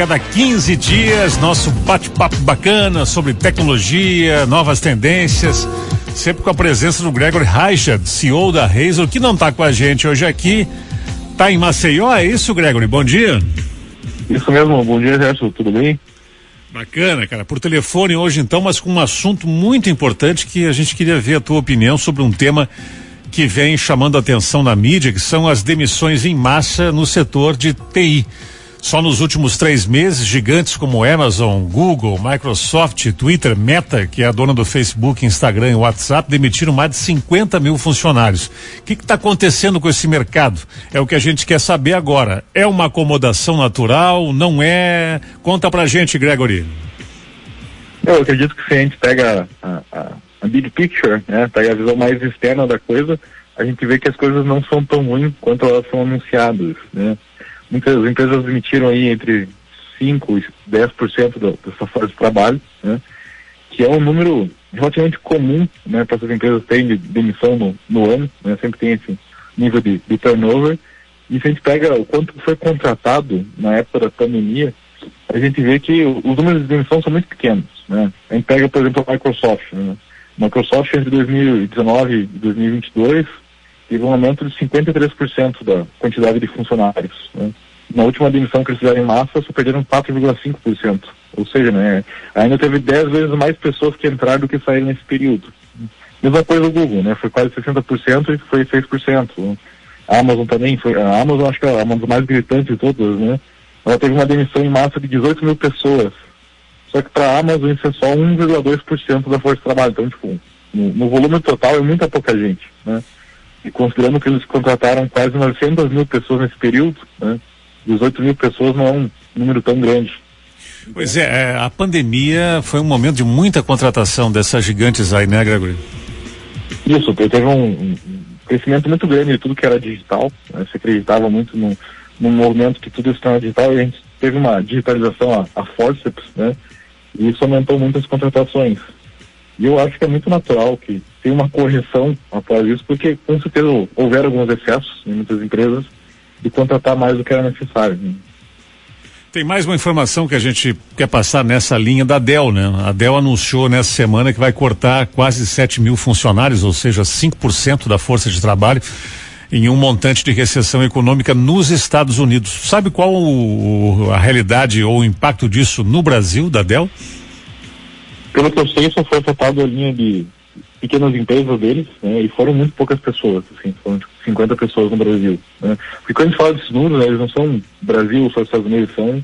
cada 15 dias, nosso bate-papo bacana sobre tecnologia, novas tendências, sempre com a presença do Gregory Reichard, CEO da Razer, que não está com a gente hoje aqui, está em Maceió, é isso, Gregory? Bom dia. Isso mesmo, bom dia, Gerson, tudo bem? Bacana, cara. Por telefone hoje então, mas com um assunto muito importante que a gente queria ver a tua opinião sobre um tema que vem chamando a atenção na mídia, que são as demissões em massa no setor de TI. Só nos últimos três meses, gigantes como Amazon, Google, Microsoft, Twitter, Meta, que é a dona do Facebook, Instagram e WhatsApp, demitiram mais de 50 mil funcionários. O que está acontecendo com esse mercado? É o que a gente quer saber agora. É uma acomodação natural? Não é? Conta pra gente, Gregory. Eu acredito que se a gente pega a, a, a big picture, né, pega a visão mais externa da coisa, a gente vê que as coisas não são tão ruins quanto elas são anunciadas, né? Muitas empresas emitiram aí entre 5% e 10% da, sua força de trabalho, né? que é um número relativamente comum né, para essas empresas terem de demissão no, no ano, né? sempre tem esse nível de, de turnover. E se a gente pega o quanto foi contratado na época da pandemia, a gente vê que os números de demissão são muito pequenos. Né? A gente pega, por exemplo, a Microsoft. Né? Microsoft entre 2019 e 2022 teve um aumento de 53% da quantidade de funcionários. Né? Na última demissão que eles fizeram em massa, só perderam 4,5%. Ou seja, né, ainda teve 10 vezes mais pessoas que entraram do que saíram nesse período. Mesma coisa o Google, né? Foi quase 60% e foi 6%. A Amazon também, foi, a Amazon acho que é uma das mais gritantes de todas, né? Ela teve uma demissão em massa de 18 mil pessoas. Só que para a Amazon isso é só 1,2% da força de trabalho. Então, tipo, no, no volume total é muita pouca gente, né? E considerando que eles contrataram quase 900 mil pessoas nesse período, né, 18 mil pessoas não é um número tão grande. Pois é, é, a pandemia foi um momento de muita contratação dessas gigantes aí, né, Gregory? Isso, teve um, um crescimento muito grande de tudo que era digital. Né, se acreditava muito no, no movimento que tudo estava digital e a gente teve uma digitalização a, a forceps, né? E isso aumentou muito as contratações. E eu acho que é muito natural que tenha uma correção após isso, porque com certeza houveram alguns excessos em muitas empresas de contratar mais do que era necessário. Né? Tem mais uma informação que a gente quer passar nessa linha da Dell, né? A Dell anunciou nessa semana que vai cortar quase 7 mil funcionários, ou seja, 5% da força de trabalho, em um montante de recessão econômica nos Estados Unidos. Sabe qual o, a realidade ou o impacto disso no Brasil, da Dell? Pelo que eu sei, só foi afetado a linha de pequenas empresas deles, né, e foram muito poucas pessoas, assim, foram tipo, 50 pessoas no Brasil. Né. Porque quando a gente fala desses números, né, eles não são Brasil só Estados Unidos, são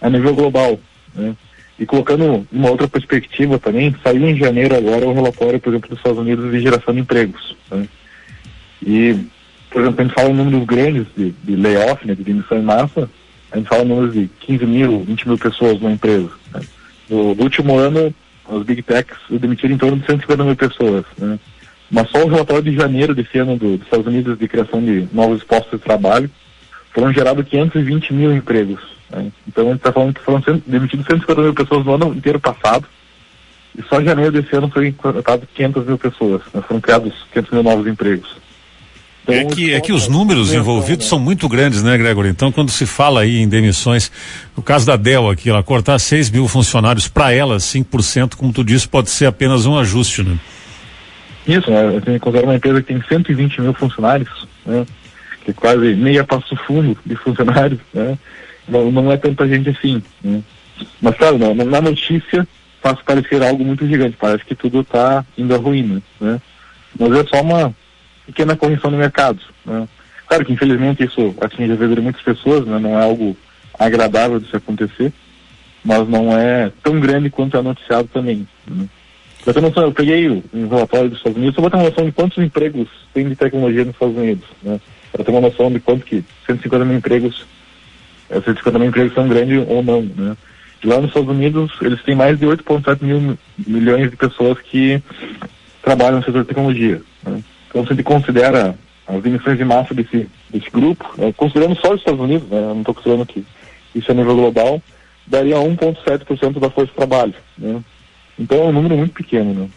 a nível global. Né. E colocando uma outra perspectiva também, saiu em janeiro agora o relatório, por exemplo, dos Estados Unidos de geração de empregos. Né. E, por exemplo, a gente fala em números grandes de, de layoff, né, de demissão em massa, a gente fala em números de 15 mil, 20 mil pessoas numa empresa. Né. No, no último ano, as big techs demitiram em torno de 150 mil pessoas. Né? Mas só o relatório de janeiro desse ano do, dos Estados Unidos de criação de novos postos de trabalho foram gerados 520 mil empregos. Né? Então a gente está falando que foram demitidos 150 mil pessoas no ano inteiro passado. E só em janeiro desse ano foi contratado 500 mil pessoas. Né? Foram criados 500 mil novos empregos. Então, é que, é que os números envolvidos são muito grandes, né, Gregory? Então, quando se fala aí em demissões, o caso da Dell aqui, ela cortar 6 mil funcionários, para ela, 5%, como tu disse, pode ser apenas um ajuste, né? Isso, né? A gente considera uma empresa que tem 120 mil funcionários, né? Que quase meia passo fundo de funcionários, né? Não, não é tanta gente assim, né? Mas, claro, na, na notícia faz parecer algo muito gigante, parece que tudo está indo à ruína, né? Mas é só uma pequena correção no mercado. Né? Claro que infelizmente isso atinge a vida de muitas pessoas, né? não é algo agradável de se acontecer, mas não é tão grande quanto é noticiado também. Né? Ter noção, eu peguei um relatório dos Estados Unidos só para ter uma noção de quantos empregos tem de tecnologia nos Estados Unidos. Né? Para ter uma noção de quanto que 150 mil empregos, 150 mil empregos são grandes ou não. Né? E lá nos Estados Unidos, eles têm mais de 8,7 mil milhões de pessoas que trabalham no setor de tecnologia. Né? Então, se ele considera as emissões de massa desse, desse grupo, né, considerando só os Estados Unidos, né, não estou considerando que isso é nível global, daria 1,7% da força de trabalho. Né? Então é um número muito pequeno. Né?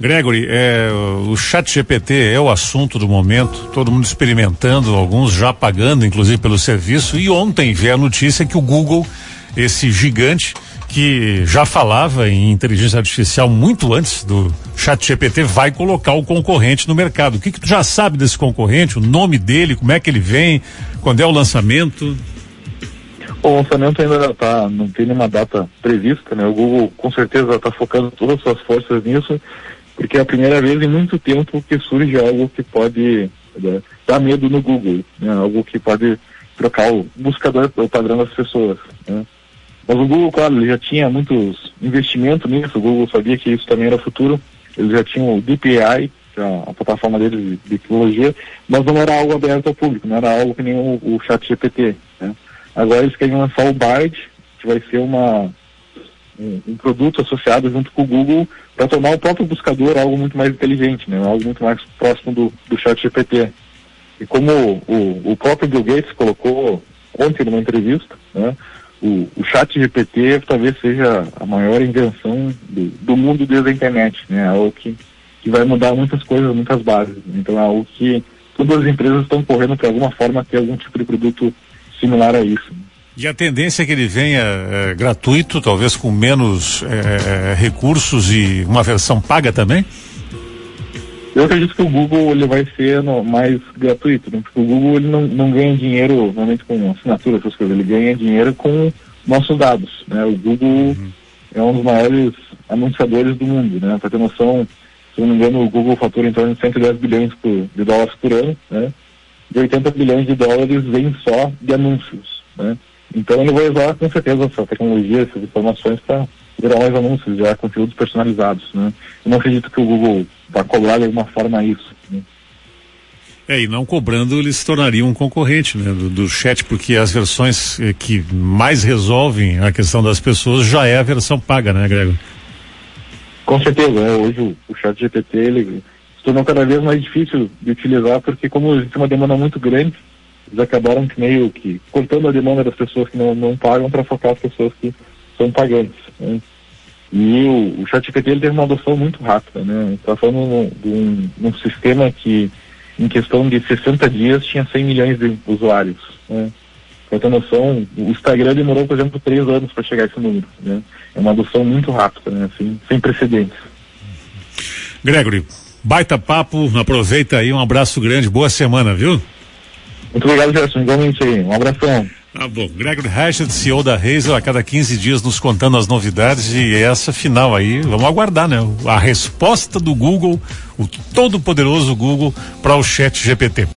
Gregory, é, o chat GPT é o assunto do momento, todo mundo experimentando, alguns já pagando, inclusive pelo serviço, e ontem veio a notícia que o Google esse gigante que já falava em inteligência artificial muito antes do Chat GPT vai colocar o concorrente no mercado. O que, que tu já sabe desse concorrente, o nome dele, como é que ele vem, quando é o lançamento? O lançamento ainda tá, não tem nenhuma data prevista, né? O Google com certeza está focando todas as suas forças nisso, porque é a primeira vez em muito tempo que surge algo que pode né, dar medo no Google, né? Algo que pode trocar o buscador, o padrão das pessoas, né? Mas o Google, claro, ele já tinha muitos investimentos nisso, o Google sabia que isso também era futuro, eles já tinham o DPI, que é a plataforma deles de, tecnologia, mas não era algo aberto ao público, não era algo que nem o, o chat GPT. Né? Agora eles querem lançar o Bard, que vai ser uma, um, um produto associado junto com o Google para tornar o próprio buscador algo muito mais inteligente, né? algo muito mais próximo do, do chat GPT. E como o, o próprio Bill Gates colocou ontem numa entrevista, né? O, o chat GPT talvez seja a maior invenção do, do mundo desde a internet, né? Algo que, que vai mudar muitas coisas, muitas bases. Então é algo que todas as empresas estão correndo para alguma forma ter algum tipo de produto similar a isso. E a tendência é que ele venha é, gratuito, talvez com menos é, recursos e uma versão paga também? Eu acredito que o Google ele vai ser no, mais gratuito, né? porque o Google ele não, não ganha dinheiro normalmente com assinatura, essas coisas, ele ganha dinheiro com nossos dados. Né? O Google uhum. é um dos maiores anunciadores do mundo. Né? Para ter noção, se não me engano, o Google fatura em torno de 110 bilhões por, de dólares por ano, né? e 80 bilhões de dólares vêm só de anúncios. Né? Então ele vai usar com certeza essa tecnologia, essas informações para gerar mais anúncios, gerar conteúdos personalizados. Né? Eu não acredito que o Google vá cobrar de alguma forma isso. Né? É, e não cobrando, ele se tornaria um concorrente né, do, do, chat, porque as versões eh, que mais resolvem a questão das pessoas já é a versão paga, né, Gregor? Com certeza, né? hoje o, o chat GPT ele se tornou cada vez mais difícil de utilizar, porque como existe uma demanda muito grande, eles acabaram meio que cortando a demanda das pessoas que não, não pagam para focar as pessoas que são pagantes. Né? E o, o ChatGPT ele teve uma adoção muito rápida, né? Está falando de um, um, sistema que, em questão de 60 dias, tinha 100 milhões de usuários. Né? Para ter noção, o Instagram demorou, por exemplo, três anos para chegar a esse número. Né? É uma adoção muito rápida, né? assim, sem precedentes. Gregory, baita papo, aproveita aí, um abraço grande, boa semana, viu? Muito obrigado, Gerson. Igualmente aí. Um abração. Tá bom. Gregory Hatchett, CEO da Hazel, a cada 15 dias nos contando as novidades e essa final aí, vamos aguardar, né? A resposta do Google, o todo poderoso Google para o chat GPT.